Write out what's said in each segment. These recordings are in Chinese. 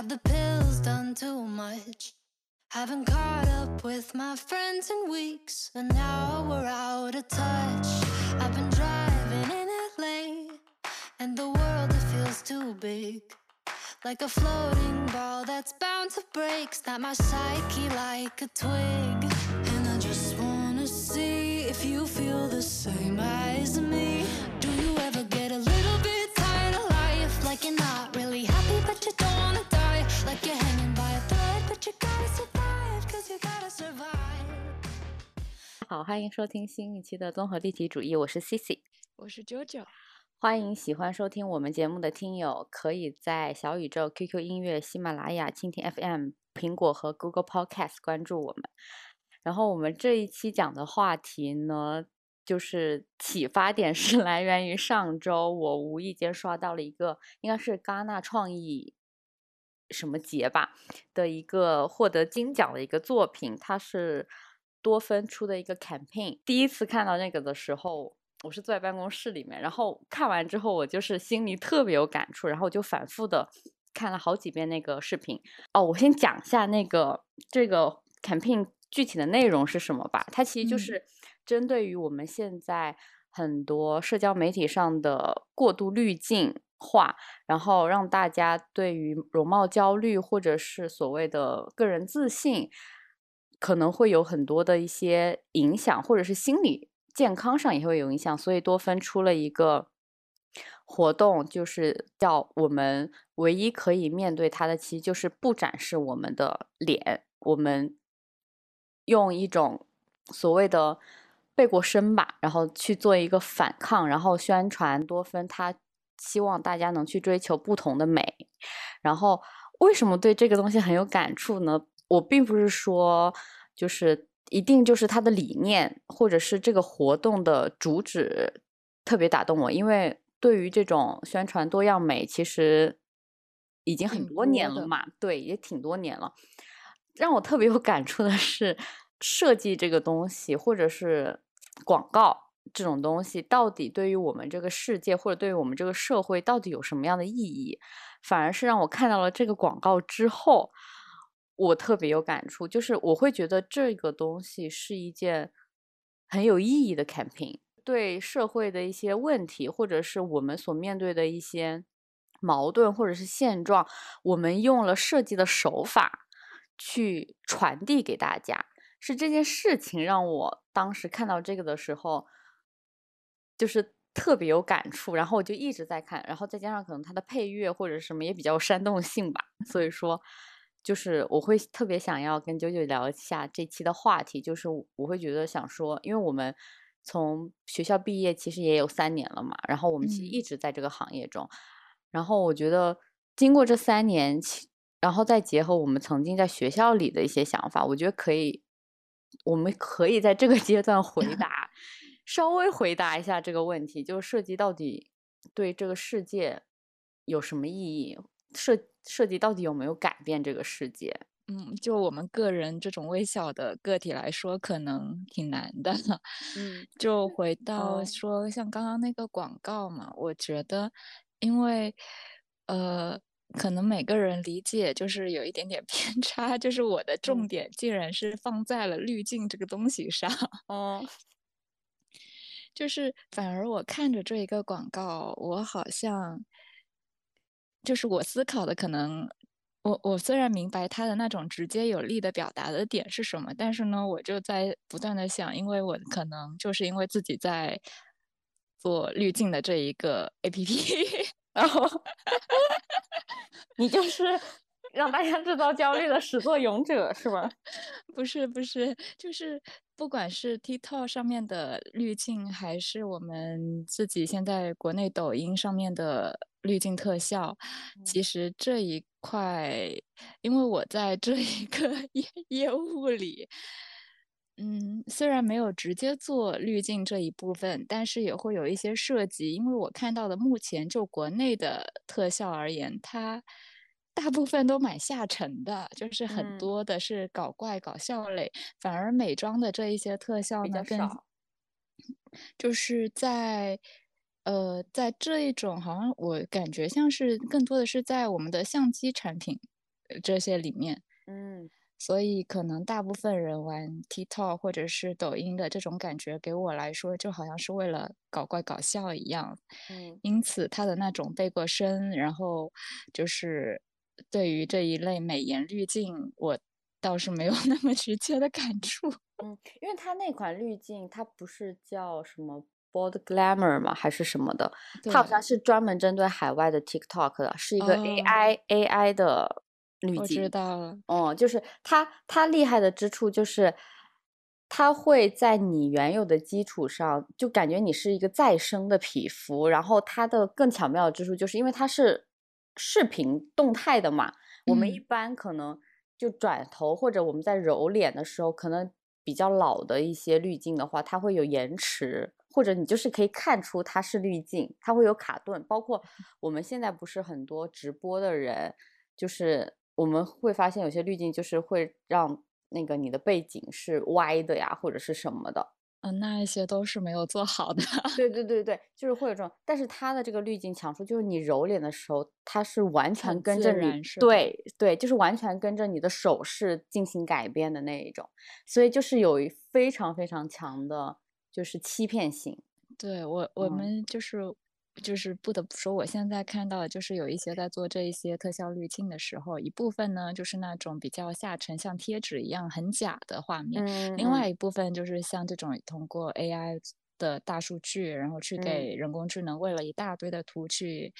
Have the pills done too much? Haven't caught up with my friends in weeks, and now we're out of touch. I've been driving in LA, and the world it feels too big. Like a floating ball that's bound to break, snap my psyche like a twig. And I just wanna see if you feel the same as me. 好，欢迎收听新一期的综合立体主义，我是 Cici。我是九九，欢迎喜欢收听我们节目的听友，可以在小宇宙、QQ 音乐、喜马拉雅、蜻蜓 FM、苹果和 Google Podcast 关注我们。然后我们这一期讲的话题呢，就是启发点是 来源于上周我无意间刷到了一个，应该是戛纳创意什么节吧的一个获得金奖的一个作品，它是多芬出的一个 campaign。第一次看到那个的时候，我是坐在办公室里面，然后看完之后，我就是心里特别有感触，然后我就反复的看了好几遍那个视频。哦，我先讲一下那个这个 campaign 具体的内容是什么吧。它其实就嗯是针对于我们现在很多社交媒体上的过度滤镜化，然后让大家对于容貌焦虑或者是所谓的个人自信，可能会有很多的一些影响，或者是心理健康上也会有影响。所以多芬出了一个活动，就是叫我们唯一可以面对它的，其实就是不展示我们的脸，我们用一种所谓的背过身吧，然后去做一个反抗，然后宣传多芬，他希望大家能去追求不同的美。然后为什么对这个东西很有感触呢？我并不是说就是一定就是他的理念，或者是这个活动的主旨特别打动我，因为对于这种宣传多样美，其实已经很多年了嘛，对，也挺多年了。让我特别有感触的是，设计这个东西，或者是广告这种东西，到底对于我们这个世界，或者对于我们这个社会，到底有什么样的意义？反而是让我看到了这个广告之后，我特别有感触，就是我会觉得这个东西是一件很有意义的 campaign，对社会的一些问题，或者是我们所面对的一些矛盾或者是现状，我们用了设计的手法去传递给大家。是这件事情让我当时看到这个的时候，就是特别有感触，然后我就一直在看，然后再加上可能它的配乐或者什么也比较煽动性吧，所以说就是我会特别想要跟九九聊一下这期的话题，就是我我会觉得想说，因为我们从学校毕业其实也有三年了嘛，然后我们其实嗯一直在这个行业中，然后我觉得经过这三年，其然后再结合我们曾经在学校里的一些想法，我觉得可以，我们可以在这个阶段回答，稍微回答一下这个问题，就是设计到底对这个世界有什么意义？设设计到底有没有改变这个世界？嗯，就我们个人这种微小的个体来说，可能挺难的。嗯 就回到哦说，像刚刚那个广告嘛，我觉得，因为呃，可能每个人理解就是有一点点 偏差，就是我的重嗯点竟然是放在了滤镜这个东西上。哦 就是反而我看着这一个广告，我好像就是我思考的可能，我我虽然明白他的那种直接有力的表达的点是什么，但是呢，我就在不断的想，因为我可能就是因为自己在做滤镜的这一个 APP，然后 你就是让大家制造焦虑的始作俑者是吧？不是不是，就是不管是 TikTok 上面的滤镜，还是我们自己现在国内抖音上面的滤镜特效，其实这一块，因为我在这一个 业业务里，嗯，虽然没有直接做滤镜这一部分，但是也会有一些涉及，因为我看到的目前就国内的特效而言，它大部分都蛮下沉的，就是很嗯多的是搞怪搞笑类，反而美妆的这一些特效呢，更少就是在呃，在这一种好像我感觉像是更多的是在我们的相机产品这些里面。嗯所以可能大部分人玩 TikTok 或者是抖音的这种感觉，给我来说就好像是为了搞怪搞笑一样。嗯因此，他的那种背过身，然后就是对于这一类美颜滤镜，我倒是没有那么直接的感触。嗯，因为它那款滤镜，它不是叫什么 Bold Glamour 吗？还是什么的？它好像是专门针对海外的 TikTok 的，是一个哦 AI、AI 的滤我知。道了，哦，就是它，它厉害的之处就是，它会在你原有的基础上，就感觉你是一个再生的皮肤。然后它的更巧妙的之处，就是因为它是视频动态的嘛，我们一嗯般可能就转头或者我们在揉脸的时候，可能比较老的一些滤镜的话，它会有延迟，或者你就是可以看出它是滤镜，它会有卡顿。包括我们现在不是很多直播的人，就是我们会发现有些滤镜就是会让那个你的背景是歪的呀，或者是什么的。嗯、那一些都是没有做好的。对对对对，就是会有这种，但是它的这个滤镜强处就是你揉脸的时候，它是完全跟着你，然是对对，就是完全跟着你的手势进行改变的那一种，所以就是有一非常非常强的，就是欺骗性。对我，我嗯们就是就是不得不说，我现在看到的就是有一些在做这一些特效滤镜的时候，一部分呢就是那种比较下沉，像贴纸一样很假的画面，嗯另外一部分就是像这种通过 AI 的大数据，然后去嗯。给人工智能为了一大堆的图去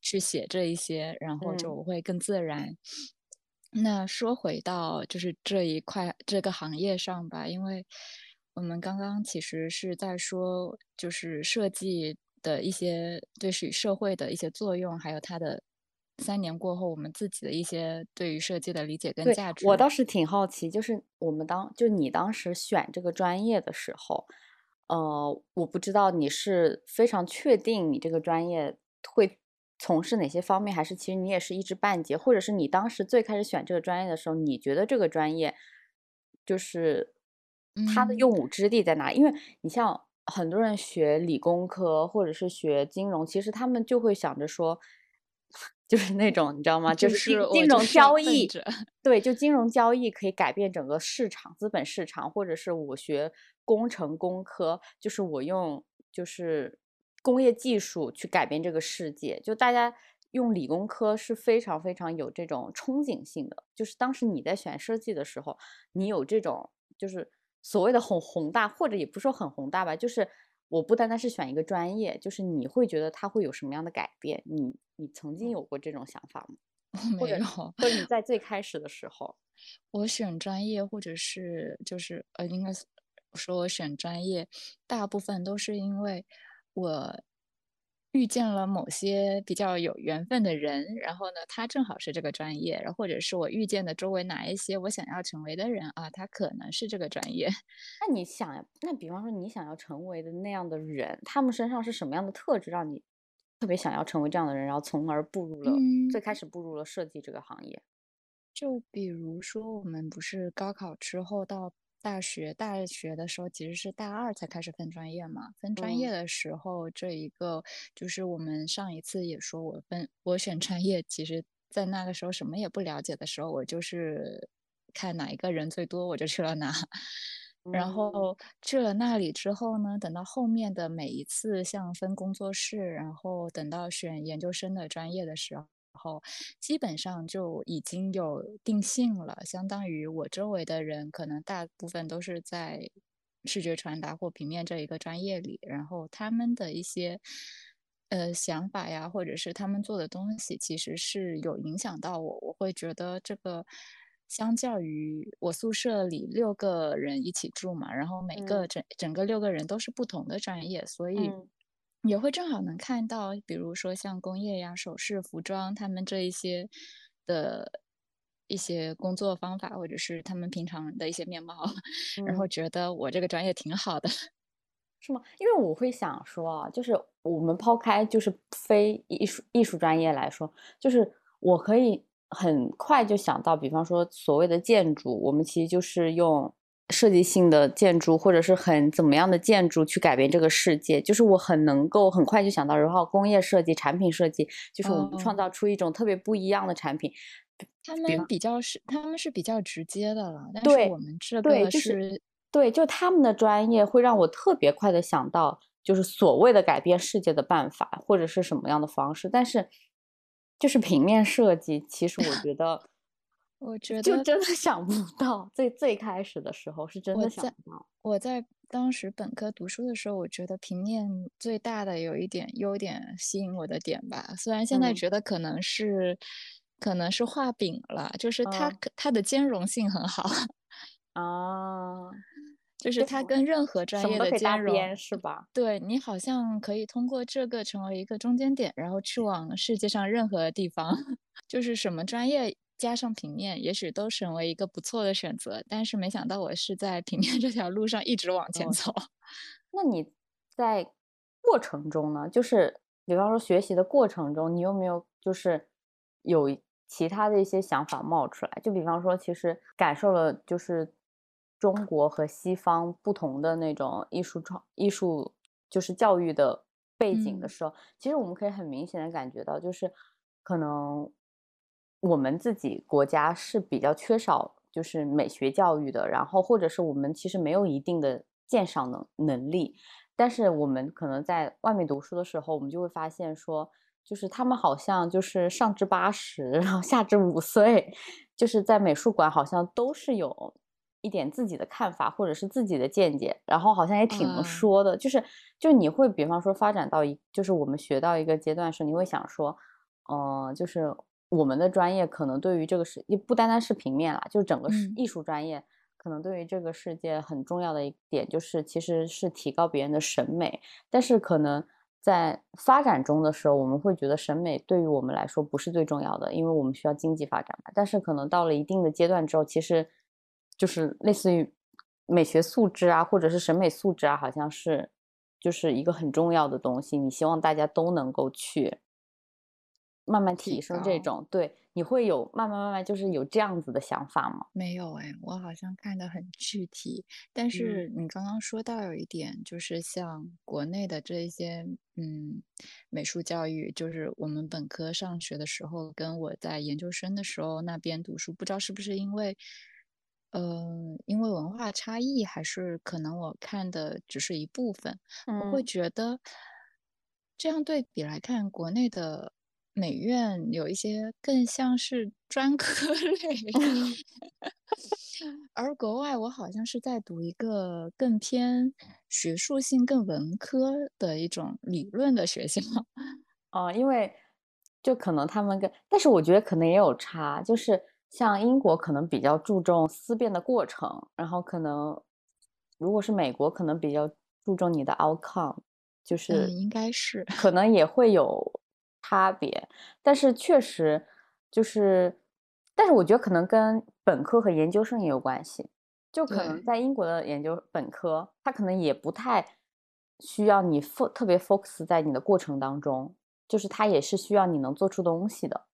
去写这一些，然后嗯。就会更自然。那说回到就是这一块这个行业上吧，因为我们刚刚其实是在说，就是设计的一些对于社会的一些作用，还有它的三年过后我们自己的一些对于设计的理解跟价值。我倒是挺好奇，就是我们当就你当时选这个专业的时候，呃，我不知道你是非常确定你这个专业会从事哪些方面，还是其实你也是一知半解，或者是你当时最开始选这个专业的时候，你觉得这个专业就是它的嗯用武之地在哪里？因为你像很多人学理工科或者是学金融，其实他们就会想着说。就是那种你知道吗？就是金金融交易，对，就金融交易可以改变整个市场、资本市场，或者是我学工程、工科，就是我用就是工业技术去改变这个世界。就大家用理工科是非常非常有这种憧憬性的。就是当时你在选设计的时候，你有这种就是所谓的很宏大，或者也不是说很宏大吧，就是我不单单是选一个专业，就是你会觉得它会有什么样的改变？你你曾经有过这种想法吗？没有。或者你在最开始的时候，我选专业，或者是就是呃，应该是说我选专业，大部分都是因为我遇见了某些比较有缘分的人，然后呢，他正好是这个专业，然后或者是我遇见的周围哪一些我想要成为的人啊，他可能是这个专业。那你想，那比方说你想要成为的那样的人，他们身上是什么样的特质让你特别想要成为这样的人，然后从而步入了、最嗯开始步入了设计这个行业？就比如说，我们不是高考之后到大学，大学的时候其实是大二才开始分专业嘛。分专业嗯的时候，这一个就是我们上一次也说，我分我选专业，其实在那个时候什么也不了解的时候，我就是看哪一个人最多，我就去了哪。然嗯后去了那里之后呢，等到后面的每一次像分工作室，然后等到选研究生的专业的时候，基本上就已经有定性了，相当于我周围的人可能大部分都是在视觉传达或平面这一个专业里，然后他们的一些呃想法呀，或者是他们做的东西，其实是有影响到我。我会觉得这个相较于我宿舍里六个人一起住嘛，然后每个嗯整整个六个人都是不同的专业，所以嗯也会正好能看到，比如说像工业呀、首饰、服装，他们这一些的一些工作方法，或者是他们平常的一些面貌，然后嗯觉得我这个专业挺好的。是吗？因为我会想说啊，就是我们抛开就是非艺术艺术专业来说，就是我可以很快就想到，比方说所谓的建筑，我们其实就是用设计性的建筑或者是很怎么样的建筑去改变这个世界，就是我很能够很快就想到，然后工业设计、产品设计，就是我们创哦造出一种特别不一样的产品。他们比较是他们是比较直接的了，但是对我们这对，个就是是对，就他们的专业会让我特别快的想到，就是所谓的改变世界的办法，或者是什么样的方式。但是，就是平面设计，其实我觉得，我觉得就真的 想不到，最最开始的时候是真的想不到。我在当时本科读书的时候，我觉得平面最大的有一点优点吸引我的点吧，虽然现在嗯觉得可能是可能是画饼了，就是它它的兼容性很好，啊，就是它跟任何专业的兼容，边是吧？对你好像可以通过这个成为一个中间点，然后去往世界上任何地方，就是什么专业加上平面，也许都成为一个不错的选择。但是没想到我是在平面这条路上一直往前哦走。那你在过程中呢，就是比方说学习的过程中，你有没有就是有其他的一些想法冒出来？就比方说，其实感受了就是中国和西方不同的那种艺术创艺术就是教育的背景的嗯时候，其实我们可以很明显的感觉到，就是可能我们自己国家是比较缺少就是美学教育的，然后或者是我们其实没有一定的鉴赏能能力，但是我们可能在外面读书的时候，我们就会发现说，就是他们好像就是上至八十，然后下至五岁，就是在美术馆好像都是有一点自己的看法或者是自己的见解，然后好像也挺能啊说的，就是就你会比方说发展到一，就是我们学到一个阶段时候，你会想说，呃，就是我们的专业可能对于这个世，也不单单是平面啦，就整个是嗯艺术专业。可能对于这个世界很重要的一点就是，其实是提高别人的审美。但是可能在发展中的时候，我们会觉得审美对于我们来说不是最重要的，因为我们需要经济发展嘛。但是可能到了一定的阶段之后，其实就是类似于美学素质啊，或者是审美素质啊，好像是就是一个很重要的东西。你希望大家都能够去慢慢提提升这种，对，你会有慢慢慢慢就是有这样子的想法吗？没有哎，我好像看的很具体，但嗯。是你刚刚说到有一点，就是像国内的这一些嗯美术教育，就是我们本科上学的时候，跟我在研究生的时候那边读书，不知道是不是因为，呃，因为文化差异，还是可能我看的只是一部分，我会嗯。觉得这样对比来看，国内的美院有一些更像是专科 类，而国外我好像是在读一个更偏学术性、更文科的一种理论的学校。哦，因为就可能他们跟，但是我觉得可能也有差，就是像英国可能比较注重思辨的过程，然后可能如果是美国，可能比较注重你的 outcome，就嗯，是应该是。可能也会有差别，但是确实就是，但是我觉得可能跟本科和研究生也有关系，就可能在英国的研究本科，它可能也不太需要你 fo 特别 focus 在你的过程当中，就是它也是需要你能做出东西的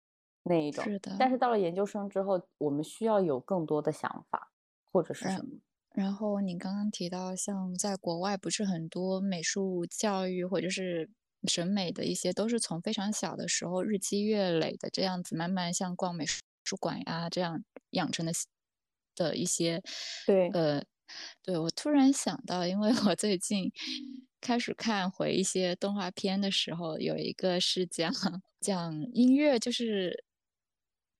那一种。是的但是到了研究生之后，我们需要有更多的想法或者是什么。然后你刚刚提到，像在国外，不是很多美术教育或者是审美的一些，都是从非常小的时候日积月累的这样子，慢慢像逛美术馆呀这样养成的的一些，对呃，对我突然想到，因为我最近开始看回一些动画片的时候，有一个是讲讲音乐，就是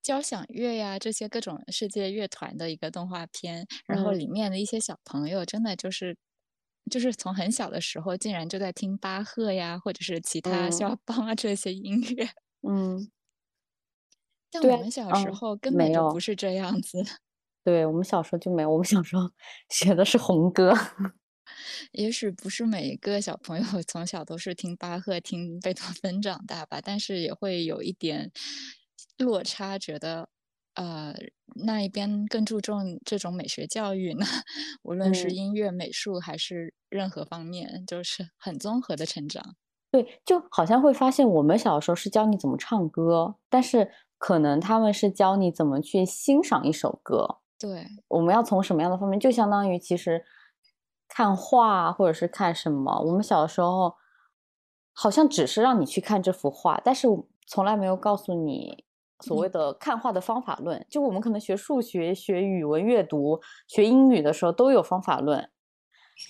交响乐呀这些各种世界乐团的一个动画片，然后嗯里面的一些小朋友真的就是。就是从很小的时候，竟然就在听巴赫呀，或者是其他嗯肖邦啊这些音乐。嗯，但我们小时嗯候根本就不是这样子。对我们小时候就没有，我们小时候 学的是红歌。也许不是每一个小朋友从小都是听巴赫、听贝多芬长大吧，但是也会有一点落差，觉得呃那一边更注重这种美学教育呢，无论是嗯音乐、美术还是任何方面，就是很综合的成长。对，就好像会发现我们小时候是教你怎么唱歌，但是可能他们是教你怎么去欣赏一首歌。对，我们要从什么样的方面？就相当于其实看画或者是看什么，我们小时候好像只是让你去看这幅画，但是从来没有告诉你所谓的看画的方法论。就我们可能学数学、学语文阅读、学英语的时候都有方法论，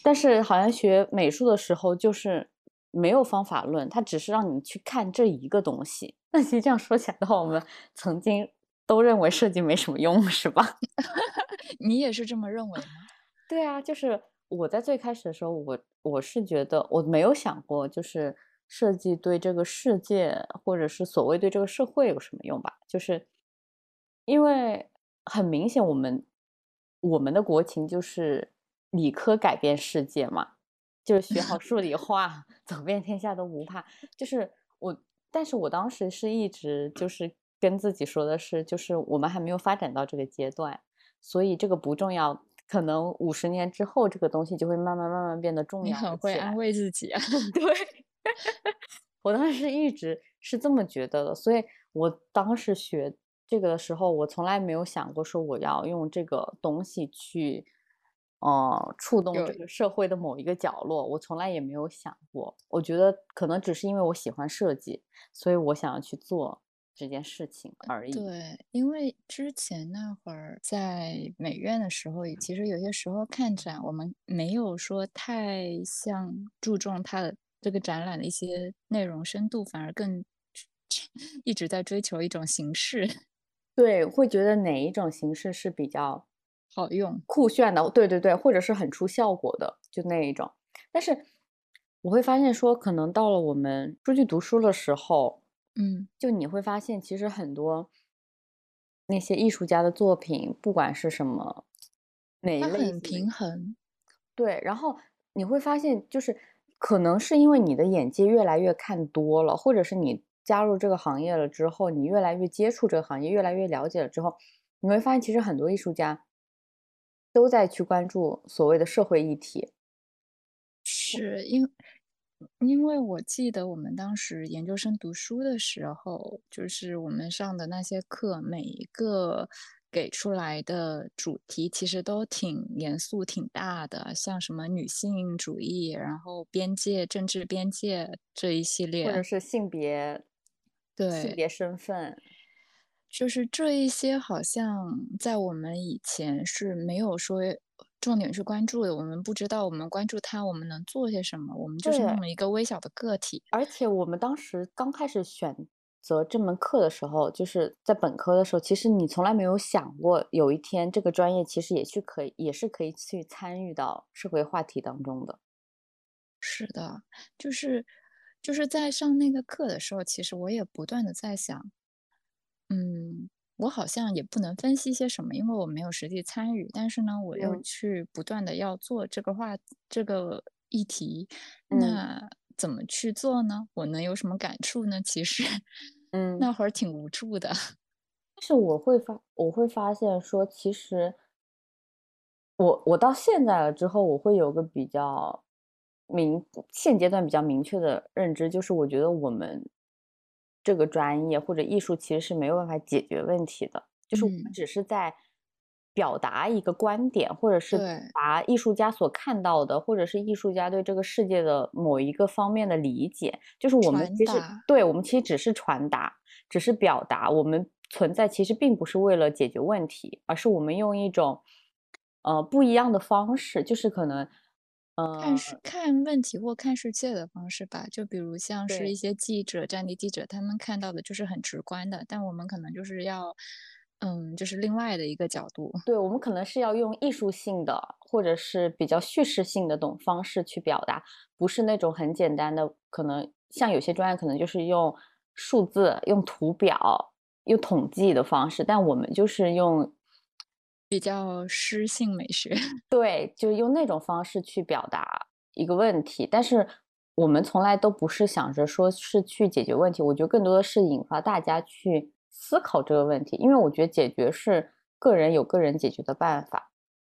但是好像学美术的时候就是没有方法论，它只是让你去看这一个东西。那其实这样说起来的话，我们曾经都认为设计没什么用，是吧？你也是这么认为吗？对啊，就是我在最开始的时候，我我是觉得我没有想过，就是设计对这个世界，或者是所谓对这个社会有什么用吧？就是因为很明显，我们我们的国情就是理科改变世界嘛，就是学好数理化，走遍天下都不怕。就是我，但是我当时是一直就是跟自己说的是，就是我们还没有发展到这个阶段，所以这个不重要。可能五十年之后，这个东西就会慢慢慢慢变得重要。你很会安慰自己啊！对，我当时一直是这么觉得的，所以我当时学这个的时候，我从来没有想过说我要用这个东西去，呃，触动这个社会的某一个角落。我从来也没有想过。我觉得可能只是因为我喜欢设计，所以我想要去做。这件事情而已。对，因为之前那会儿在美院的时候，其实有些时候看展，我们没有说太像注重它的这个展览的一些内容深度，反而更 一直在追求一种形式。对，会觉得哪一种形式是比较好用、酷炫的？对对对，或者是很出效果的，就那一种。但是我会发现说，可能到了我们出去读书的时候。嗯，就你会发现，其实很多那些艺术家的作品，不管是什么哪一类，很平衡。对，然后你会发现，就是可能是因为你的眼界越来越看多了，或者是你加入这个行业了之后，你越来越接触这个行业，越来越了解了之后，你会发现，其实很多艺术家都在去关注所谓的社会议题。是因。因为我记得我们当时研究生读书的时候，就是我们上的那些课，每一个给出来的主题其实都挺严肃、挺大的，像什么女性主义，然后边界、政治边界这一系列，或者是性别，对性别身份，就是这一些，好像在我们以前是没有说。重点去关注的，我们不知道我们关注它，我们能做些什么？我们就是那么一个微小的个体。而且我们当时刚开始选择这门课的时候，就是在本科的时候，其实你从来没有想过，有一天这个专业其实也去可以，也是可以去参与到社会话题当中的。是的，就是就是在上那个课的时候，其实我也不断的在想，嗯。我好像也不能分析些什么，因为我没有实际参与。但是呢，我又去不断的要做这个话这个议题，那怎么去做呢？我能有什么感触呢？其实，嗯，那会儿挺无助的。但是我会发，我会发现说，其实我我到现在了之后，我会有个比较明现阶段比较明确的认知，就是我觉得我们。这个专业或者艺术其实是没有办法解决问题的，就是我们只是在表达一个观点，或者是把艺术家所看到的，或者是艺术家对这个世界的某一个方面的理解。就是我们其实对我们其实只是传达，只是表达。我们存在其实并不是为了解决问题，而是我们用一种呃不一样的方式，就是可能。看世看问题或看世界的方式吧，就比如像是一些记者、战地记者，他们看到的就是很直观的，但我们可能就是要，嗯，就是另外的一个角度。对，我们可能是要用艺术性的或者是比较叙事性的种方式去表达，不是那种很简单的，可能像有些专业可能就是用数字、用图表、用统计的方式，但我们就是用。比较诗性美学，对，就用那种方式去表达一个问题，但是我们从来都不是想着说是去解决问题，我觉得更多的是引发大家去思考这个问题，因为我觉得解决是个人有个人解决的办法。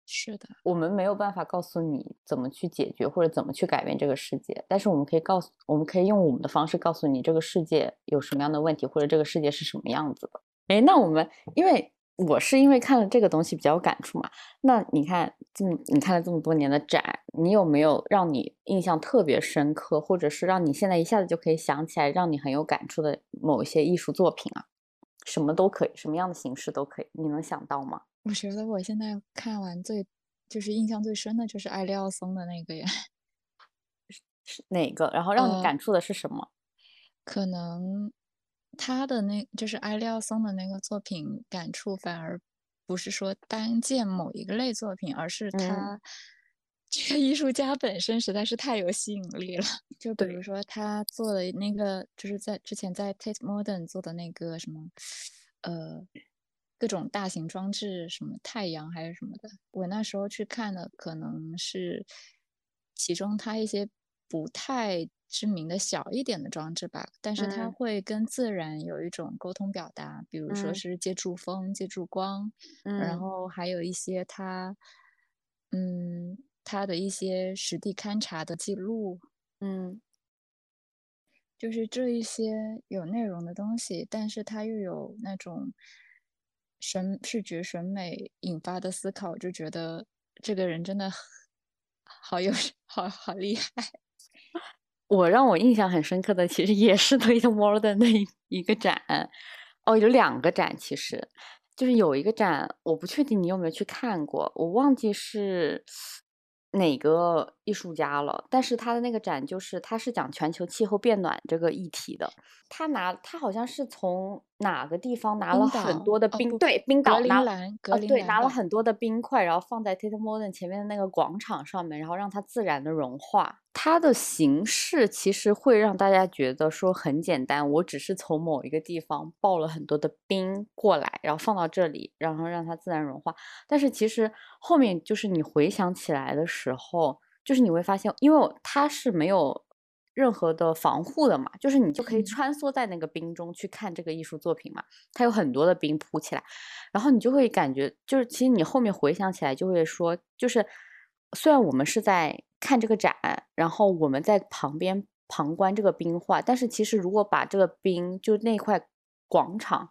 是的，我们没有办法告诉你怎么去解决或者怎么去改变这个世界，但是我们可以告诉，我们可以用我们的方式告诉你这个世界有什么样的问题，或者这个世界是什么样子的。哎，那我们因为。我是因为看了这个东西比较有感触嘛。那你看这么你看了这么多年的展，你有没有让你印象特别深刻，或者是让你现在一下子就可以想起来，让你很有感触的某一些艺术作品啊？什么都可以，什么样的形式都可以，你能想到吗？我觉得我现在看完最就是印象最深的就是艾利奥松的那个呀，是哪个？然后让你呃感触的是什么？可能他的那就是艾利奥松的那个作品感触反而不是说单见某一个类作品，而是嗯他这个艺术家本身实在是太有吸引力了。就比如。说他做的那个，就是在之前在 Tate Modern 做的那个什么，呃，各种大型装置，什么太阳还是什么的，我那时候去看的可能是其中他一些不太知名的小一点的装置吧，但是它嗯。会跟自然有一种沟通表达，比如说嗯。是借助风、借助光，然嗯。后还有一些它，嗯，他的一些实地勘察的记录，嗯就是这一些有内容的东西，但是他又有那种审视觉审美引发的思考，就觉得这个人真的好有好好厉害。我让我印象很深刻的，其实也是 Tate Modern 的一一个展，哦，有两个展，其实就是有一个展，我不确定你有没有去看过，我忘记是哪个艺术家了，但是他的那个展就是他是讲全球气候变暖这个议题的，他拿他好像是从哪个地方拿了很多的冰，对，冰岛拿兰格哦，对，拿了很多的冰块，然后放在 Tate Modern 前面的那个广场上面，然后让它自然的融化。它的形式其实会让大家觉得说很简单，我只是从某一个地方抱了很多的冰过来，然后放到这里，然后让它自然融化。但是其实后面就是你回想起来的时候，就是你会发现，因为它是没有任何的防护的嘛，就是你就可以嗯穿梭在那个冰中去看这个艺术作品嘛。它有很多的冰铺起来，然后你就会感觉，就是其实你后面回想起来就会说，就是虽然我们是在看这个展，然后我们在旁边旁观这个冰画，但是其实如果把这个冰就那块广场。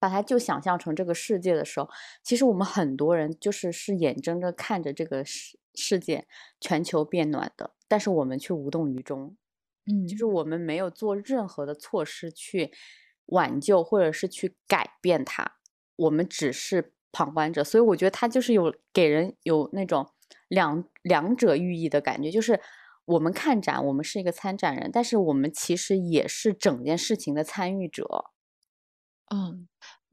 把它就想象成这个世界的时候，其实我们很多人就是是眼睁睁看着这个世世界全球变暖的，但是我们却无动于衷。嗯，就是我们没有做任何的措施去挽救或者是去改变它，我们只是旁观者。所以我觉得它就是有给人有那种两两者寓意的感觉，就是我们看展，我们是一个参展人，但是我们其实也是整件事情的参与者。嗯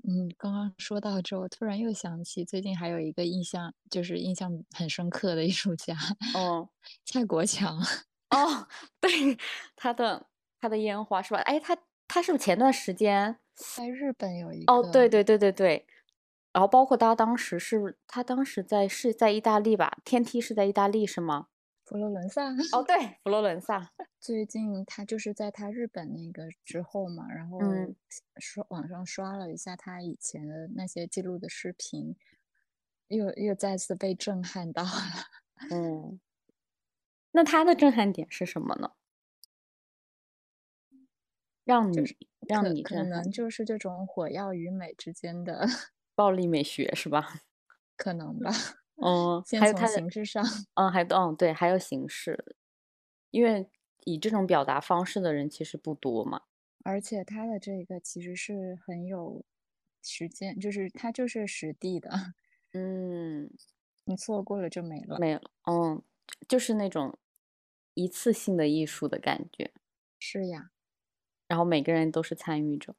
嗯，刚刚说到这，我突然又想起最近还有一个印象，就是印象很深刻的艺术家，哦，蔡国强。哦，对，他的他的烟花是吧？哎，他他是不是前段时间？在日本有一哦，对对对对对，然后包括他当时是他当时在是在意大利吧？天梯是在意大利是吗？佛罗伦萨。哦，对，佛罗伦萨。最近他就是在他日本那个之后嘛，然后嗯刷网上刷了一下他以前的那些记录的视频，又又再次被震撼到了。嗯，那他的震撼点是什么呢？让你就是让你可能就是这种火药与美之间的暴力美学是吧？可能吧。嗯，还有他的形式上，嗯，还嗯对，还有形式，因为以这种表达方式的人其实不多嘛。而且他的这个其实是很有时间，就是他就是实地的，嗯，你错过了就没了。没了，嗯，就是那种一次性的艺术的感觉。是呀，然后每个人都是参与者。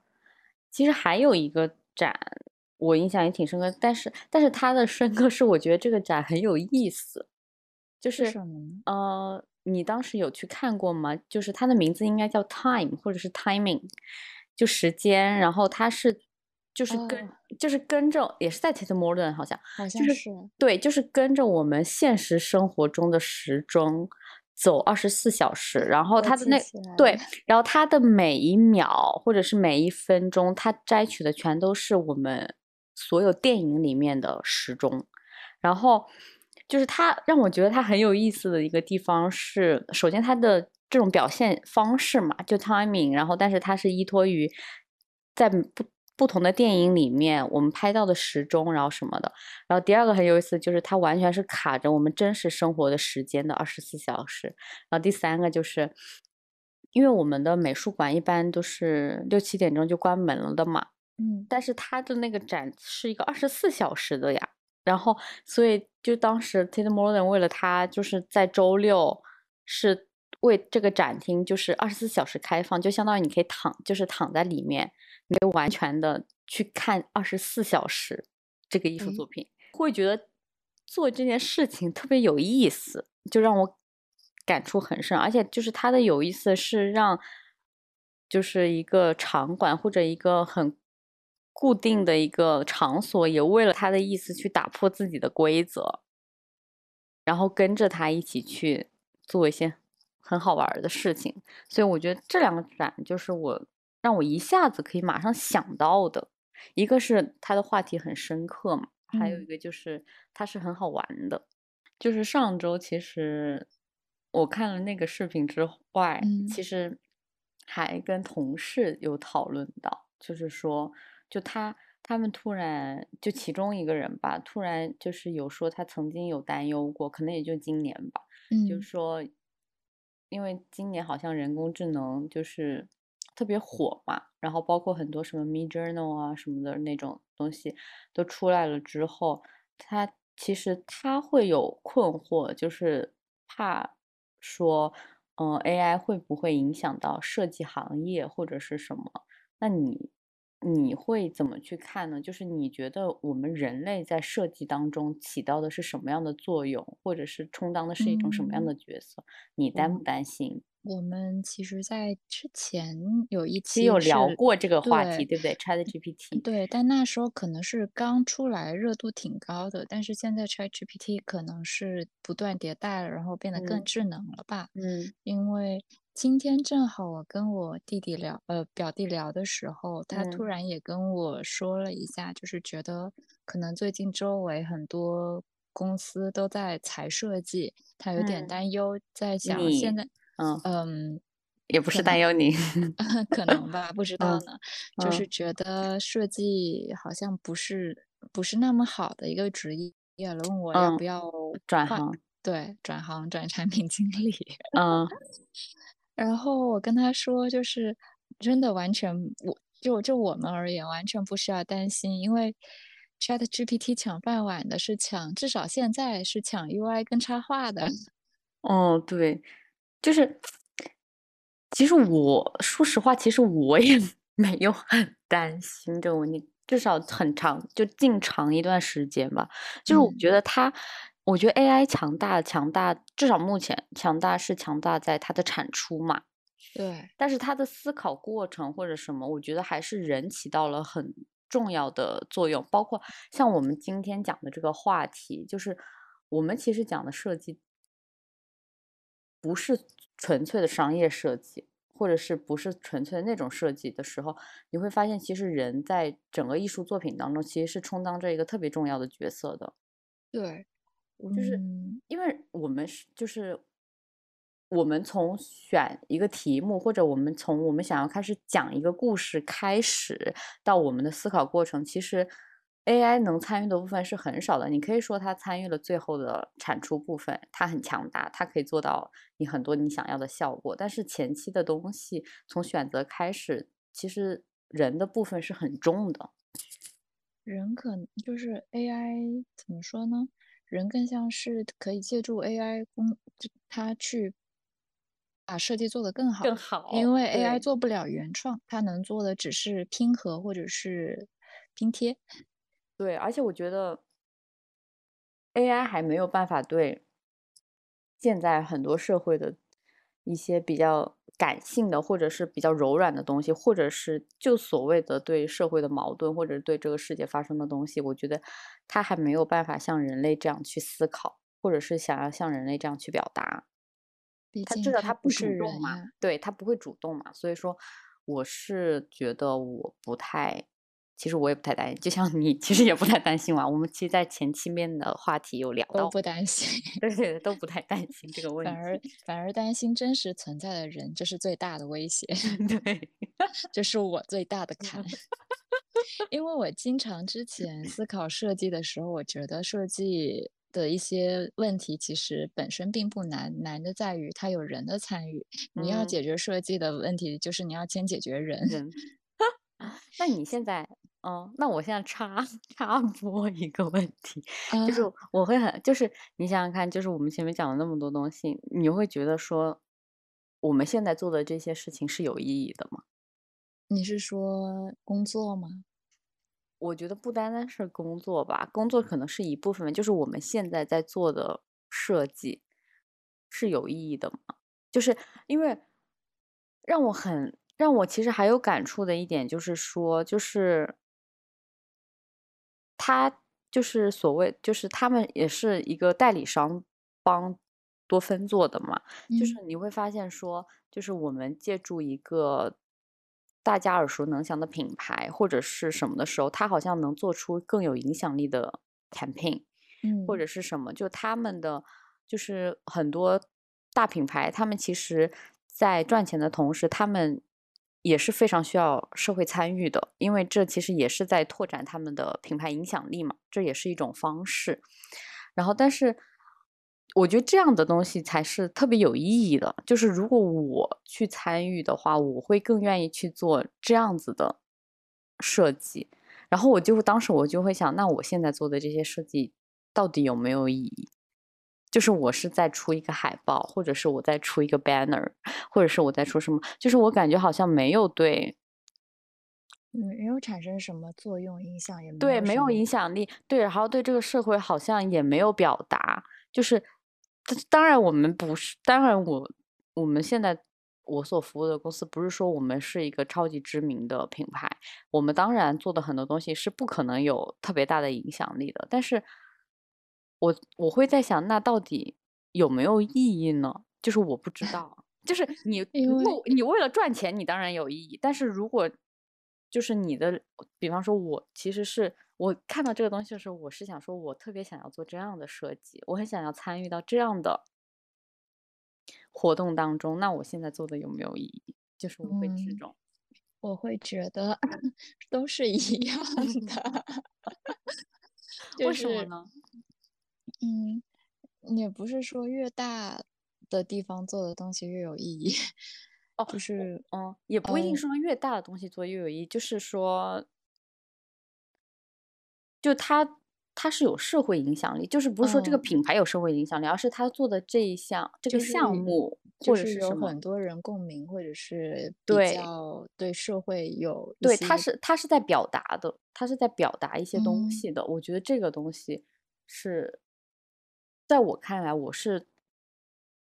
其实还有一个展，我印象也挺深刻，但是但是它的深刻是我觉得这个展很有意思，就是？呃，你当时有去看过吗？就是它的名字应该叫 Time 或者是 Timing，就时间，然后它是就是跟、哦就是跟着也是在 Tate Modern 好像，好像就是是对，就是跟着我们现实生活中的时钟走二十四小时，然后我它的那对，然后它的每一秒或者是每一分钟，它摘取的全都是我们所有电影里面的时钟，然后就是它让我觉得它很有意思的一个地方是，首先它的这种表现方式嘛，就 timing，然后但是它是依托于在不不同的电影里面我们拍到的时钟，然后什么的。然后第二个很有意思，就是它完全是卡着我们真实生活的时间的二十四小时。然后第三个就是，因为我们的美术馆一般都是六七点钟就关门了的嘛，嗯但是它的那个展是一个二十四小时的呀。然后，所以就当时 Tate Modern 为了他，就是在周六是为这个展厅就是二十四小时开放，就相当于你可以躺，就是躺在里面，你可以完全的去看二十四小时这个艺术作品，会觉得做这件事情特别有意思，就让我感触很深。而且就是它的有意思是让，就是一个场馆或者一个很固定的一个场所，也为了他的意思去打破自己的规则，然后跟着他一起去做一些很好玩儿的事情。所以我觉得这两个展就是我让我一下子可以马上想到的，一个是他的话题很深刻嘛，还有一嗯。个就是他是很好玩的。就是上周其实我看了那个视频之外，嗯。其实还跟同事有讨论到，就是说，就他他们突然就其中一个人吧，突然就是有说他曾经有担忧过，可能也就今年吧，就嗯。说，因为今年好像人工智能就是特别火嘛，然后包括很多什么 Mid Journal 啊什么的那种东西都出来了之后，他其实他会有困惑，就是怕说，嗯、AI 会不会影响到设计行业或者是什么？那你你会怎么去看呢？就是你觉得我们人类在设计当中起到的是什么样的作用，或者是充当的是一种什么样嗯的角色？你担不担心？我们其实，在之前有一其实有聊过这个话题，对对不对？ChatGPT，对，但那时候可能是刚出来，热度挺高的，但是现在 ChatGPT 可能是不断迭代了，然后变得更嗯。智能了吧？嗯。因为今天正好我跟我弟弟聊，呃，表弟聊的时候，他突嗯。然也跟我说了一下，就是觉得可能最近周围很多公司都在裁设计，他有点嗯，担忧，在想现在，嗯，嗯，也不是担忧你，可能吧，不知道嗯呢。就是嗯觉得设计好像不是不是那么好的一个职业了，问我要嗯，不要换，转行，对，转行转产品经理。嗯 然后我跟他说，就是真的完全，我就就我们而言，完全不需要担心，因为 ChatGPT 抢饭碗的是抢，至少现在是抢 UI 跟插画的。哦，对，就是，其实我说实话，其实我也 没有很担心这个问题，至少很长，就近长一段时间吧。就是我嗯觉得它，我觉得 AI 强大，强大，至少目前强大是强大在它的产出嘛。对，但是它的思考过程或者什么，我觉得还是人起到了很重要的作用。包括像我们今天讲的这个话题，就是我们其实讲的设计，不是纯粹的商业设计，或者是不是纯粹的那种设计的时候，你会发现，其实人在整个艺术作品当中，其实是充当着一个特别重要的角色的。对，就是嗯因为我们是就是我们从选一个题目，或者我们从我们想要开始讲一个故事开始，到我们的思考过程，其实 AI 能参与的部分是很少的。你可以说它参与了最后的产出部分，它很强大，它可以做到你很多你想要的效果。但是前期的东西，从选择开始，其实人的部分是很重的。人可能就是 AI 怎么说呢？人更像是可以借助 AI 工，就它去把设计做得更好，更好，因为 AI 做不了原创，它能做的只是拼合或者是拼贴。对，而且我觉得 AI 还没有办法对现在很多社会的一些比较感性的，或者是比较柔软的东西，或者是就所谓的对社会的矛盾，或者是对这个世界发生的东西，我觉得它还没有办法像人类这样去思考，或者是想要像人类这样去表达。毕他至竟它少他不是人嘛，对，他不会主动嘛，所以说我是觉得我不太，其实我也不太担心，就像你其实也不太担心嘛。我们其实，在前期面的话题有聊到，都不担心，对对对，都不太担心这个问题反而。反而担心真实存在的人，这是最大的威胁，对，这是我最大的 坎。因为我经常之前思考设计的时候，我觉得设计的一些问题其实本身并不难，难的在于它有人的参与。你要嗯解决设计的问题，就是你要先解决人。人。那你现在嗯，那我现在插 插播一个问题，啊，就是我会很，就是你想想看，就是我们前面讲了那么多东西，你会觉得说我们现在做的这些事情是有意义的吗？你是说工作吗？我觉得不单单是工作吧，工作可能是一部分，就是我们现在在做的设计是有意义的吗？就是因为让我很让我其实还有感触的一点就是说，就是他就是所谓就是他们也是一个代理商帮多芬做的嘛，就是嗯。你会发现说，就是我们借助一个大家耳熟能详的品牌或者是什么的时候，他好像能做出更有影响力的 campaign，或嗯。者是什么，就他们的就是很多大品牌，他们其实在赚钱的同时，他们也是非常需要社会参与的，因为这其实也是在拓展他们的品牌影响力嘛，这也是一种方式。然后，但是我觉得这样的东西才是特别有意义的。就是如果我去参与的话，我会更愿意去做这样子的设计。然后我就当时我就会想，那我现在做的这些设计到底有没有意义？就是我是在出一个海报，或者是我在出一个 banner，或者是我在出什么？就是我感觉好像没有对没有产生什么作用影响，也没有对，没有影响力，对，然后对这个社会好像也没有表达，就是，当然我们不是，当然我我们现在我所服务的公司不是说我们是一个超级知名的品牌，我们当然做的很多东西是不可能有特别大的影响力的，但是我我会在想，那到底有没有意义呢？就是我不知道，就是 你因为你为了赚钱，你当然有意义，但是如果就是你的，比方说，我其实是我看到这个东西的时候，我是想说，我特别想要做这样的设计，我很想要参与到这样的活动当中。那我现在做的有没有意义？就是我会这嗯种，我会觉得 都是一样的，就为什么呢？嗯，也不是说越大的地方做的东西越有意义，哦，就是嗯，也不一定嗯说越大的东西做越有意义，就是说，就它它是有社会影响力，就是不是说这个嗯，品牌有社会影响力，而是他做的这一项这个就是项目或者是有。很多人共鸣，或者是比对较对社会有一对，他是他是在表达的，他是在表达一些东嗯西的。我觉得这个东西是，在我看来，我是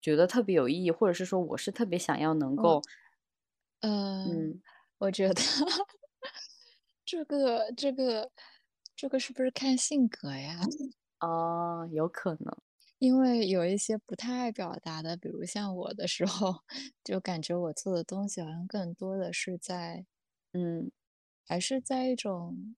觉得特别有意义，或者是说我是特别想要能我够，呃，嗯，我觉得这个这个这个是不是看性格呀？哦，有可能，因为有一些不太爱表达的，比如像我的时候，就感觉我做的东西好像更多的是在，嗯还是在一种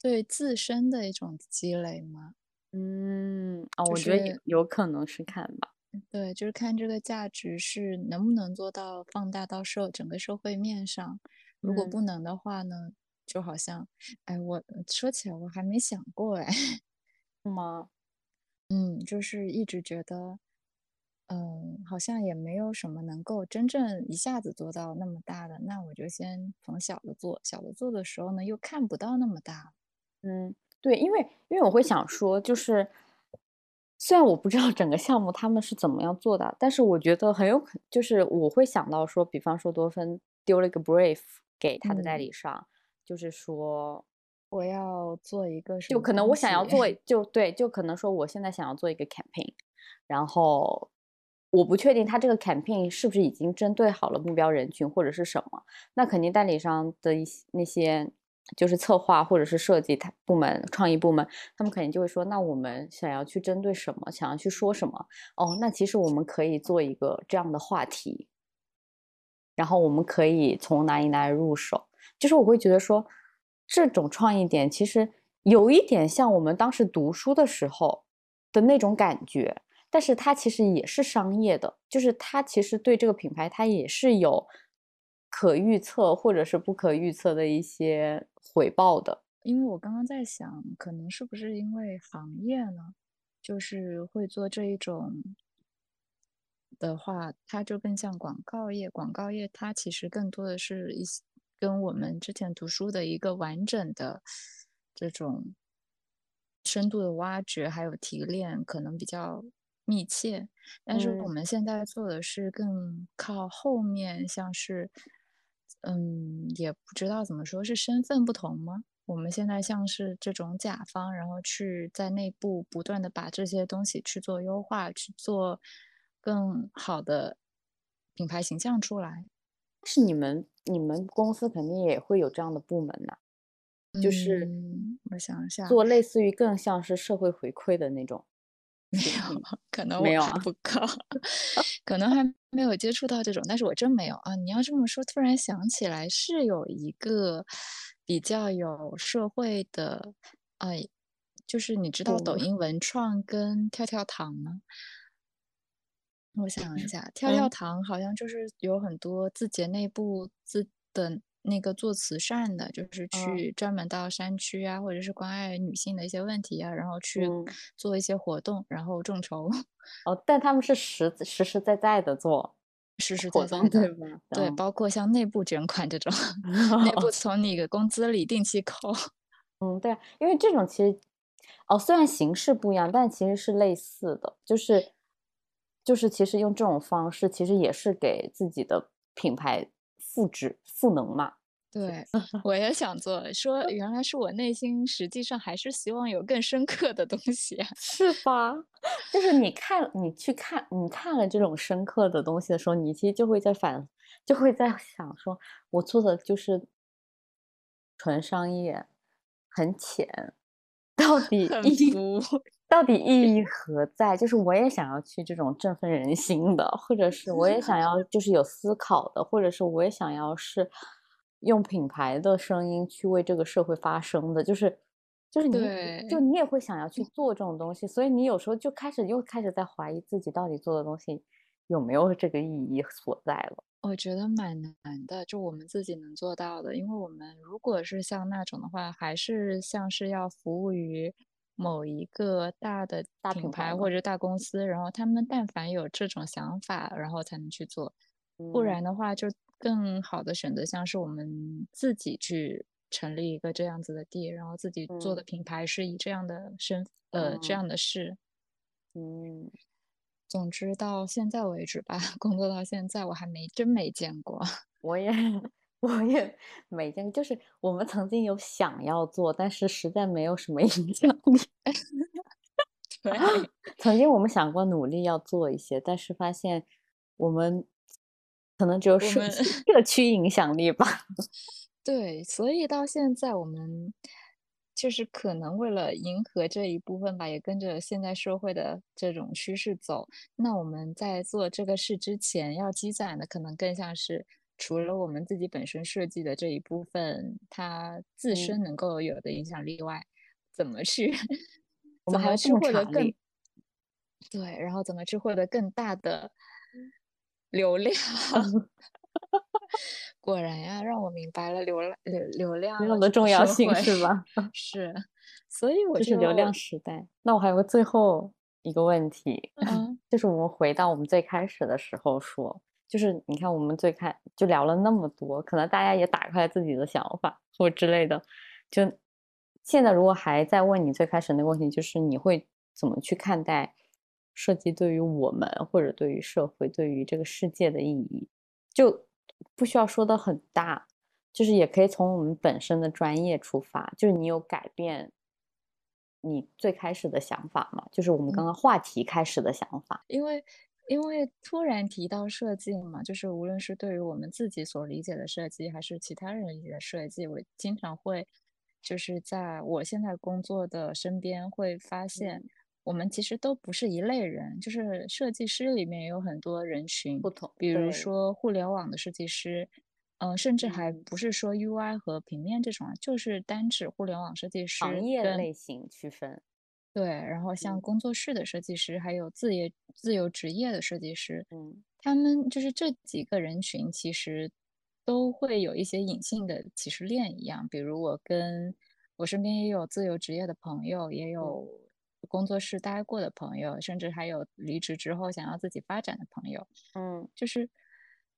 对自身的一种积累嘛。嗯，我觉得有是有可能是看吧，对，就是看这个价值是能不能做到放大到社整个社会面上。如果嗯，不能的话呢，就好像，哎，我说起来我还没想过哎。是吗？嗯，就是一直觉得，嗯，好像也没有什么能够真正一下子做到那么大的，那我就先从小的做，小的做的时候呢，又看不到那么大。嗯，对，因为因为我会想说，就是虽然我不知道整个项目他们是怎么样做的，但是我觉得很有可，就是我会想到说，比方说多芬丢了一个 brief 给他的代嗯，理商，就是说，我要做一个就可能我想要做，就对，就可能说我现在想要做一个 campaign，然后我不确定他这个 campaign 是不是已经针对好了目标人群或者是什么，那肯定代理商的一些那些就是策划或者是设计他部门、创意部门，他们肯定就会说，那我们想要去针对什么，想要去说什么，哦，那其实我们可以做一个这样的话题，然后我们可以从哪里哪里入手。就是我会觉得说，这种创意点其实有一点像我们当时读书的时候的那种感觉，但是它其实也是商业的，就是它其实对这个品牌它也是有可预测或者是不可预测的一些回报的。因为我刚刚在想，可能是不是因为行业呢，就是会做这一种的话，它就更像广告业。广告业它其实更多的是一些跟我们之前读书的一个完整的这种深度的挖掘还有提炼可能比较密切，但是我嗯们现在做的是更靠后面，像是，嗯，也不知道怎么说，是身份不同吗？我们现在像是这种甲方，然后去在内部不断的把这些东西去做优化，去做更好的品牌形象出来。是你们你们公司肯定也会有这样的部门呐，就是嗯，我想一下，做类似于更像是社会回馈的那种。可能我不高，可能还没有接触到这种，但是我真没有啊。你要这么说，突然想起来是有一个比较有社会的，呃，就是你知道抖音文创跟跳跳糖吗？我想一下，跳跳嗯糖好像就是有很多字节内部自的那个做慈善的，就是嗯去专门到山区啊，或者是关爱女性的一些问题啊，然后去嗯做一些活动，然后众筹，哦，但他们是实实实在在的做实实，在在的。对吧？对，嗯包括像内部捐款这种，内部 从你的工资里定期扣。嗯，对啊，因为这种其实，哦，虽然形式不一样，但其实是类似的，就是就是其实用这种方式，其实也是给自己的品牌赋值赋能嘛。对，我也想做，说 原来是我内心实际上还是希望有更深刻的东西啊。是吧？就是你看，你去看，你看了这种深刻的东西的时候，你其实就会在反，就会在想说，我做的就是纯商业，很浅，到底很意义浮到底意义何在？就是我也想要去这种振奋人心的，或者是我也想要 就是有思考的，或者是我也想要是用品牌的声音去为这个社会发声的，就是就是你就你也会想要去做这种东西，所以你有时候就开始又开始在怀疑自己到底做的东西有没有这个意义所在了。我觉得蛮难的，就我们自己能做到的，因为我们如果是像那种的话，还是像是要服务于某一个大的大品品牌或者大公司，然后他们但凡有这种想法，然后才能去做，不嗯。然的话，就更好的选择像是我们自己去成立一个这样子的地，然后自己做的嗯。品牌是以这样的身呃这嗯。样的事。嗯，总之到现在为止吧，工作到现在我还没真没见过。我也我也没见，就是我们曾经有想要做，但是实在没有什么 影响力。对，曾经我们想过努力要做一些，但是发现我们可能只有社社区影响力吧。对，所以到现在我们就是可能为了迎合这一部分吧，也跟着现在社会的这种趋势走。那我们在做这个事之前，要积攒的可能更像是除了我们自己本身设计的这一部分，它自嗯身能够有的影响力外，怎么去我们还有怎么去获得更对，然后怎么去获得更大的流量？果然呀，让我明白了流量流流量流量的重要性是吧？是，所以我就是流量时代。那我还有个最后一个问题，嗯就是我们回到我们最开始的时候说，就是你看我们最开就聊了那么多，可能大家也打开了自己的想法或之类的。就现在如果还在问你最开始那个问题，就是你会怎么去看待设计对于我们或者对于社会、对于这个世界的意义？就不需要说的很大，就是也可以从我们本身的专业出发，就是你有改变你最开始的想法吗？就是我们刚嗯刚话题开始的想法。因为因为突然提到设计嘛，就是无论是对于我们自己所理解的设计，还是其他人理解的设计，我经常会就是在我现在工作的身边会发现，嗯。我们其实都不是一类人，就是设计师里面有很多人群，不同比如说互联网的设计师。嗯、甚至还嗯。不是说 UI 和平面这种啊，就是单指互联网设计师行业跟类型区分，对，然后像嗯工作室的设计师，还有自业自由职业的设计师，嗯他们就是这几个人群，其实都会有一些隐性的歧视链一样。比如我跟我身边也有自由职业的朋友，也有工作室待过的朋友，甚至还有离职之后想要自己发展的朋友。嗯就是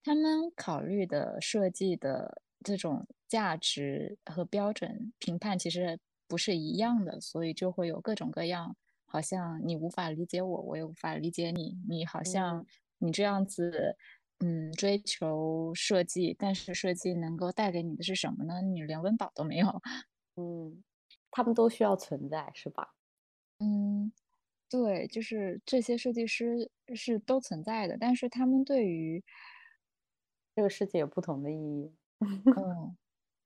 他们考虑的设计的这种价值和标准评判其实不是一样的，所以就会有各种各样，好像你无法理解我，我也无法理解你，你好像你这样子，嗯，追求设计，但是设计能够带给你的是什么呢？你连温饱都没有，嗯，他们都需要存在，是吧？嗯，对，就是这些设计师是都存在的，但是他们对于这个世界有不同的意义。嗯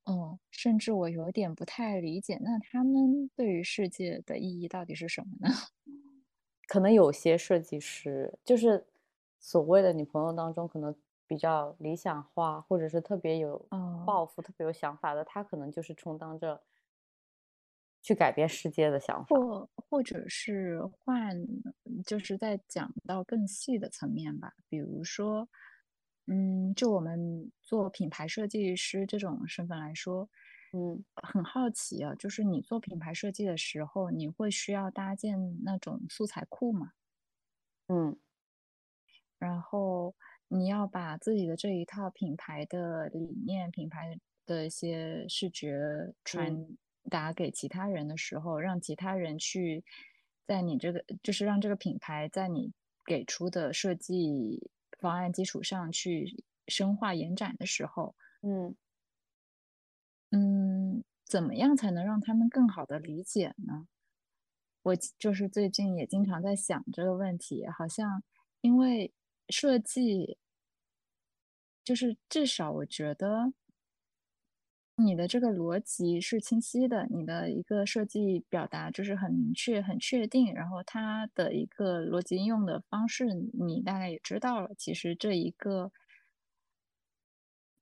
嗯，甚至我有点不太理解，那他们对于世界的意义到底是什么呢？可能有些设计师就是所谓的你朋友当中，可能比较理想化，或者是特别有哦抱负、特别有想法的，他可能就是充当着去改变世界的想法。或或者是换，就是在讲到更细的层面吧，比如说，嗯，就我们做品牌设计师这种身份来说，嗯。很好奇啊，就是你做品牌设计的时候，你会需要搭建那种素材库吗？嗯。然后你要把自己的这一套品牌的理念、品牌的一些视觉传达给其他人的时候，让其他人去在你这个，就是让这个品牌在你给出的设计方案基础上去深化延展的时候，嗯嗯，怎么样才能让他们更好的理解呢？我就是最近也经常在想这个问题，好像因为设计，就是至少我觉得你的这个逻辑是清晰的，你的一个设计表达就是很明确、很确定，然后它的一个逻辑应用的方式你大概也知道了。其实这一个，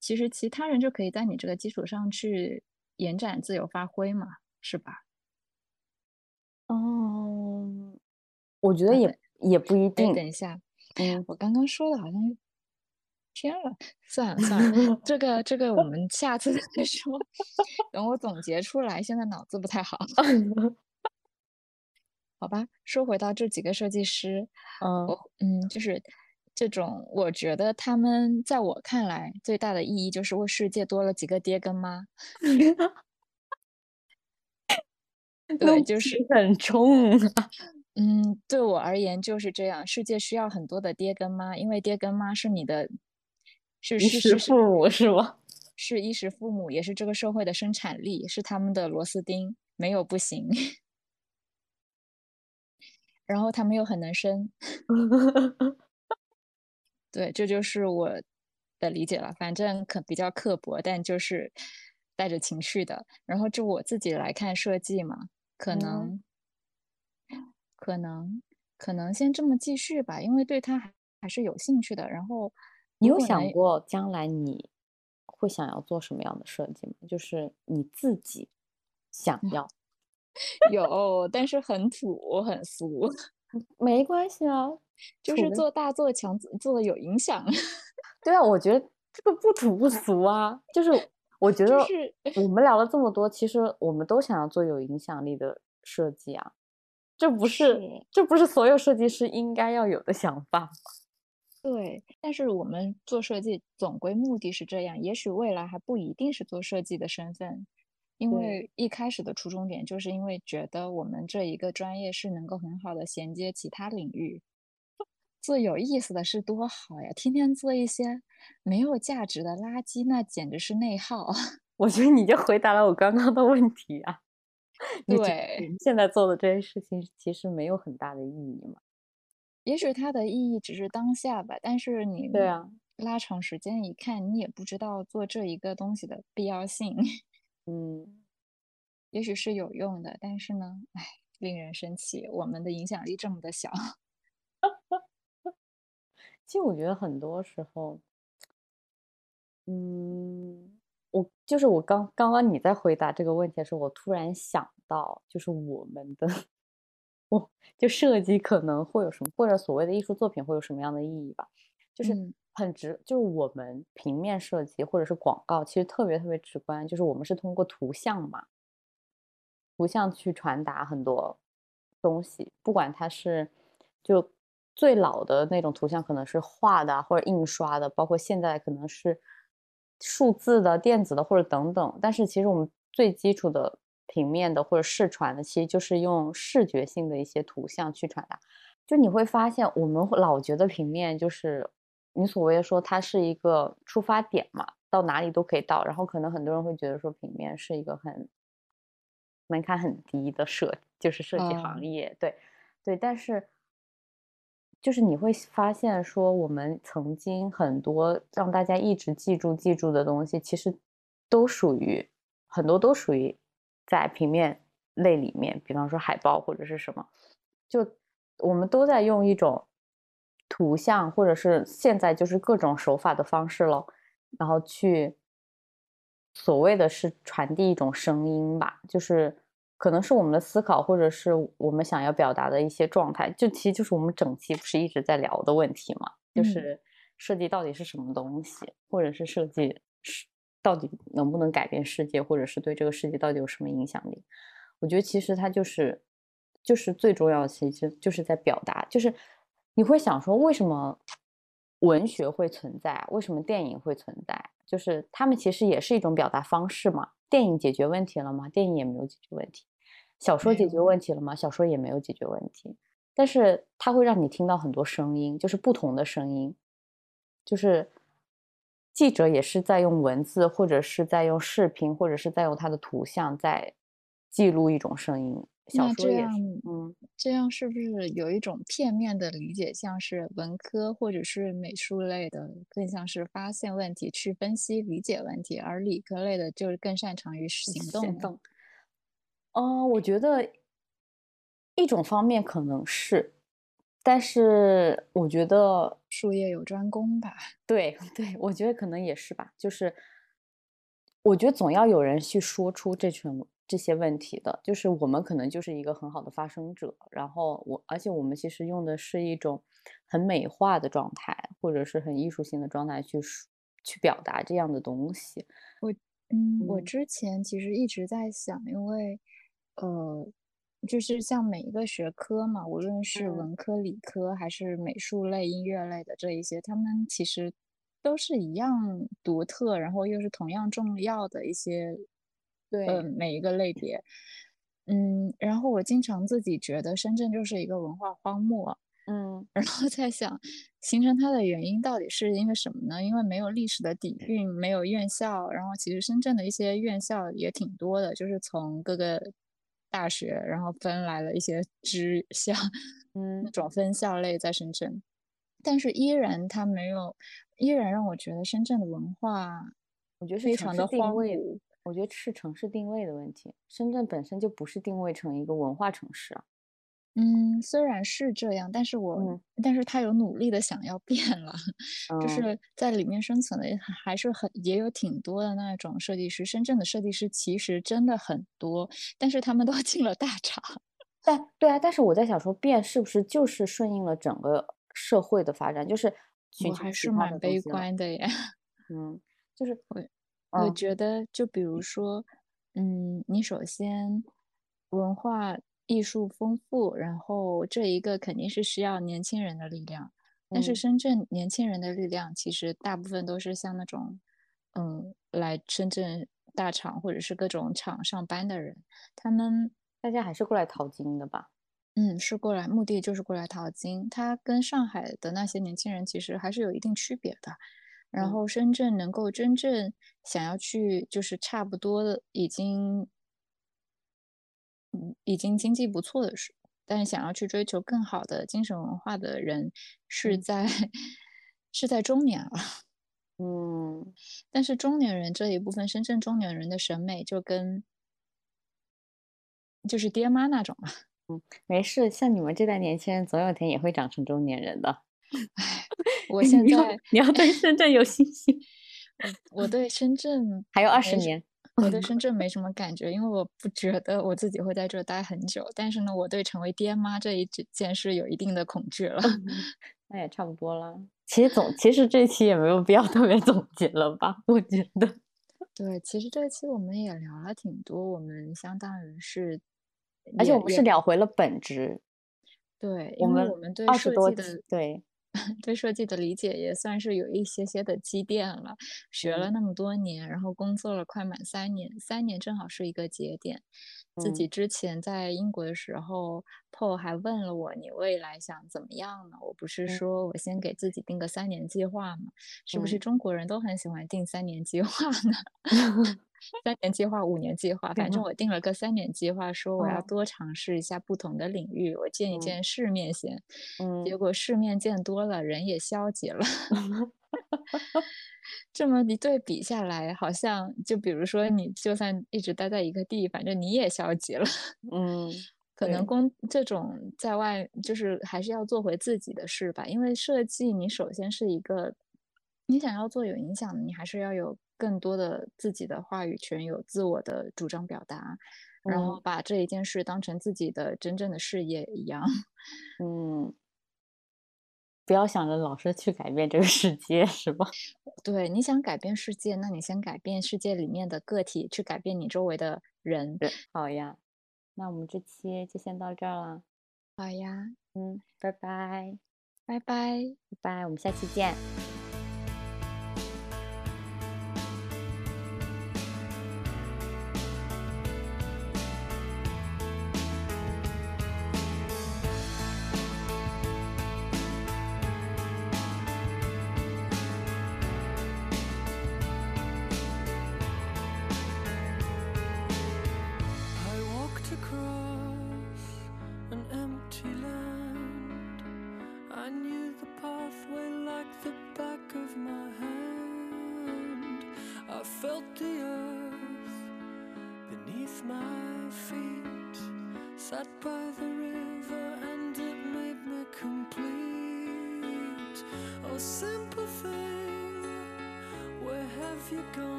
其实其他人就可以在你这个基础上去延展、自由发挥嘛，是吧？嗯，我觉得啊也也不一哎，定。等一下，嗯我刚刚说的好像偏了，算了算了，这个这个我们下次再说。等我总结出来，现在脑子不太好，好吧？说回到这几个设计师，嗯我嗯，就是这种，我觉得他们在我看来最大的意义就是为世界多了几个爹跟妈。对，就是很重啊。嗯，对我而言就是这样。世界需要很多的爹跟妈，因为爹跟妈是你的，是衣食父母是吗？是衣食父母，也是这个社会的生产力，是他们的螺丝钉，没有不行。然后他们又很能生，对，这就是我的理解了。反正可比较刻薄，但就是带着情绪的。然后就我自己来看设计嘛，可嗯能，可能，可能先这么继续吧，因为对他还还是有兴趣的。然后你有想过将来你会想要做什么样的设计吗？就是你自己想要，有，但是很土很俗，没关系啊。就是做大做强做的有影响。对啊，我觉得这个不土不俗啊。就是我觉得是我们聊了这么多，其实我们都想要做有影响力的设计啊。这不是是这不是所有设计师应该要有的想法吗？对，但是我们做设计总归目的是这样，也许未来还不一定是做设计的身份，因为一开始的初衷点就是因为觉得我们这一个专业是能够很好的衔接其他领域，做有意思的事多好呀！天天做一些没有价值的垃圾，那简直是内耗。我觉得你就回答了我刚刚的问题啊。对现在做的这些事情其实没有很大的意义嘛？也许它的意义只是当下吧，但是你对啊，拉长时间一看，你也不知道做这一个东西的必要性。嗯，也许是有用的，但是呢，唉，令人生气，我们的影响力这么的小。其实我觉得很多时候，嗯，我就是我刚刚刚你在回答这个问题的时候，我突然想到，就是我们的，我 就设计可能会有什么，或者所谓的艺术作品会有什么样的意义吧，就是嗯。很直，就是我们平面设计或者是广告，其实特别特别直观，就是我们是通过图像嘛，图像去传达很多东西，不管它是就最老的那种图像可能是画的啊或者印刷的，包括现在可能是数字的、电子的或者等等，但是其实我们最基础的平面的或者视传的，其实就是用视觉性的一些图像去传达。就你会发现，我们老觉得平面就是你所谓的说它是一个出发点嘛，到哪里都可以到。然后可能很多人会觉得说平面是一个很门槛很低的设，就是设计行业。对，对，但是。就是你会发现，说我们曾经很多让大家一直记住记住的东西，其实都属于很多都属于在平面类里面，比方说海报或者是什么，就我们都在用一种图像，或者是现在就是各种手法的方式了，然后去所谓的是传递一种声音吧，就是。可能是我们的思考，或者是我们想要表达的一些状态，就其实就是我们整期不是一直在聊的问题嘛？就是设计到底是什么东西，或者是设计是到底能不能改变世界，或者是对这个世界到底有什么影响力？我觉得其实它就是就是最重要的，其实就是在表达。就是你会想说，为什么文学会存在？为什么电影会存在？就是他们其实也是一种表达方式嘛。电影解决问题了吗？电影也没有解决问题。小说解决问题了吗？小说也没有解决问题。但是它会让你听到很多声音，就是不同的声音。就是记者也是在用文字，或者是在用视频，或者是在用他的图像在记录一种声音。那这样，嗯，这样是不是有一种片面的理解，像是文科或者是美术类的，更像是发现问题、去分析、理解问题，而理科类的就是更擅长于行动？嗯，我觉得一种方面可能是，但是我觉得术业有专攻吧。对 对，我觉得可能也是吧。就是我觉得总要有人去说出这群。这些问题的，就是我们可能就是一个很好的发声者，然后我，而且我们其实用的是一种很美化的状态，或者是很艺术性的状态去去表达这样的东西。我，嗯，我之前其实一直在想，因为，呃，就是像每一个学科嘛，无论是文科、理科还是美术类、音乐类的这一些，他们其实都是一样独特，然后又是同样重要的一些。对，嗯，每一个类别，嗯，然后我经常自己觉得深圳就是一个文化荒漠，嗯，然后在想，形成它的原因到底是因为什么呢？因为没有历史的底蕴，没有院校，然后其实深圳的一些院校也挺多的，就是从各个大学然后分来了一些支校，嗯，那种分校类在深圳，但是依然它没有，依然让我觉得深圳的文化，我觉得非常的荒芜。我觉得是城市定位的问题，深圳本身就不是定位成一个文化城市啊。嗯，虽然是这样，但是我，但是他有努力的想要变了，就是在里面生存的还是很也有挺多的那种设计师。深圳的设计师其实真的很多，但是他们都 进了大厂。但对啊，但是我在想说，变是不是就是顺应了整个社会的发展？就是我还是蛮悲观的呀。嗯，就是我。我觉得，就比如说，嗯，你首先文化艺术丰富，然后这一个肯定是需要年轻人的力量。但是深圳年轻人的力量其实大部分都是像那种，嗯，来深圳大厂或者是各种厂上班的人，他们大家还是过来淘金的吧？嗯，是过来，目的就是过来淘金。他跟上海的那些年轻人其实还是有一定区别的。然后深圳能够真正想要去，就是差不多的已经，嗯，已经经济不错的时候，但是想要去追求更好的精神文化的人，是在 是在中年了。嗯，但是中年人这一部分，深圳中年人的审美就跟就是爹妈那种嘛。嗯，没事，像你们这代年轻人，总有一天也会长成中年人的。唉，我现 在你要对深圳有信心。我对深圳还有二十年，我对深圳没什么感觉，因为我不觉得我自己会在这待很久。但是呢，我对成为爹妈这一件事有一定的恐惧了。那也差不多了。其实总，其实这期也没有必要特别总结了吧？我觉得。对，其实这期我们也聊了挺多，我们相当于是，而且我们是聊回了本质。对，因为我们对二十多的对。对设计的理解也算是有一些些的积淀了。学了嗯那么多年，然后工作了快满三年，三年正好是一个节点。自己嗯之前在英国的时候，Paul 还问了我：“你未来想怎么样呢？”我不是嗯说我先给自己定个三年计划吗？是不是嗯中国人都很喜欢定三年计划呢？三年计划、五年计划，反正我定了个三年计划，说我要嗯多尝试一下不同的领域，我见一嗯见世面先。嗯结嗯果世面见多了，人也消极了。这么一对比下来，好像就比如说，你就算一直待在一个地，反正你也消极了。嗯，可能工这种在外，就是还是要做回自己的事吧。因为设计，你首先是一个，你想要做有影响的，你还是要有更多的自己的话语权，有自我的主张表达，然后嗯把这一件事当成自己的真正的事业一样。嗯，不要想着老是去改变这个世界，是吧？对，你想改变世界，那你先改变世界里面的个体，去改变你周围的人。对，好呀，那我们这期就先到这儿了。好呀，嗯，拜拜，拜拜。拜拜，我们下期见。